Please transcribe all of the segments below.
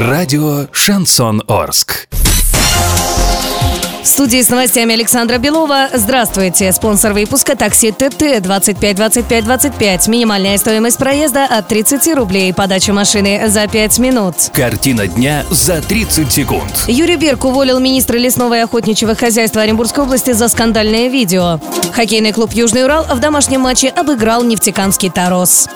Радио «Шансон Орск». В студии с новостями Александра Белова. Здравствуйте. Спонсор выпуска такси ТТ 25 25 25. Минимальная стоимость проезда от 30 рублей. Подача машины за 5 минут. Картина дня за 30 секунд. Юрий Берг уволил министра лесного и охотничьего хозяйства Оренбургской области за скандальное видео. Хоккейный клуб «Южный Урал» в домашнем матче обыграл нефтекамский «Тарос».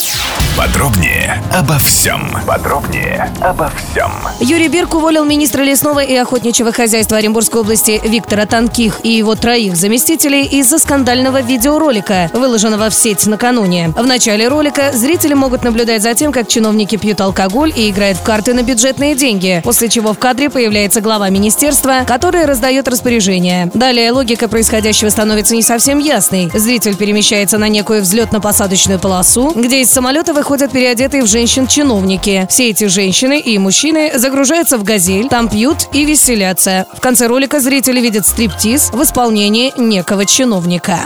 Подробнее обо всем. Подробнее обо всем. Юрий Берг уволил министра лесного и охотничьего хозяйства Оренбургской области Виктора Танких и его троих заместителей из-за скандального видеоролика, выложенного в сеть накануне. В начале ролика зрители могут наблюдать за тем, как чиновники пьют алкоголь и играют в карты на бюджетные деньги, после чего в кадре появляется глава министерства, который раздает распоряжение. Далее логика происходящего становится не совсем ясной. Зритель перемещается на некую взлетно-посадочную полосу, где из самолета выходят переодетые в женщин чиновники. Все эти женщины и мужчины загружаются в «Газель», там пьют и веселятся. В конце ролика зрители видят стриптиз в исполнении некого чиновника.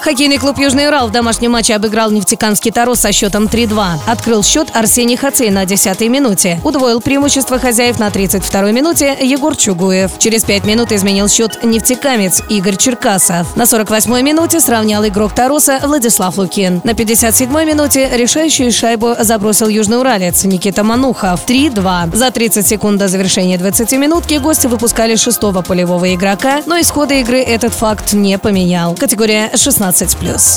Хоккейный клуб «Южный Урал» в домашнем матче обыграл нефтекамский «Тарос» со счетом 3-2. Открыл счет Арсений Хацей на 10-й минуте. Удвоил преимущество хозяев на 32-й минуте Егор Чугуев. Через 5 минут изменил счет нефтекамец Игорь Черкасов. На 48-й минуте сравнял игрок «Тароса» Владислав Лукин. На 57-й минуте решающую шайбу забросил южноуралец Никита Манухов. 3-2. За 30 секунд до завершения 20-минутки гости выпускали шестого полевого игрока, но исхода игры этот факт не поменял. Категория 16+.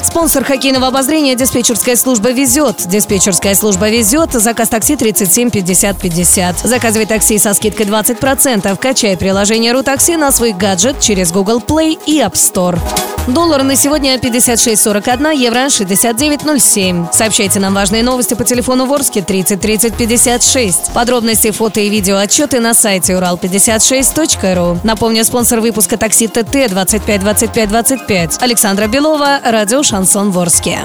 Спонсор хоккейного обозрения диспетчерская служба «Везет». Диспетчерская служба «Везет». Заказ такси 37 50 50. Заказывай такси со скидкой 20%. Качай приложение «Рутакси» на свой гаджет через Google Play и App Store. Доллар на сегодня 56.41, евро 69.07. Сообщайте нам важные новости по телефону Ворске 30 30 56. Подробности, фото и видео отчеты на сайте урал56.ру. Напомню, спонсор выпуска такси ТТ 25 25 25. Александра Белова, радио «Шансон Ворске».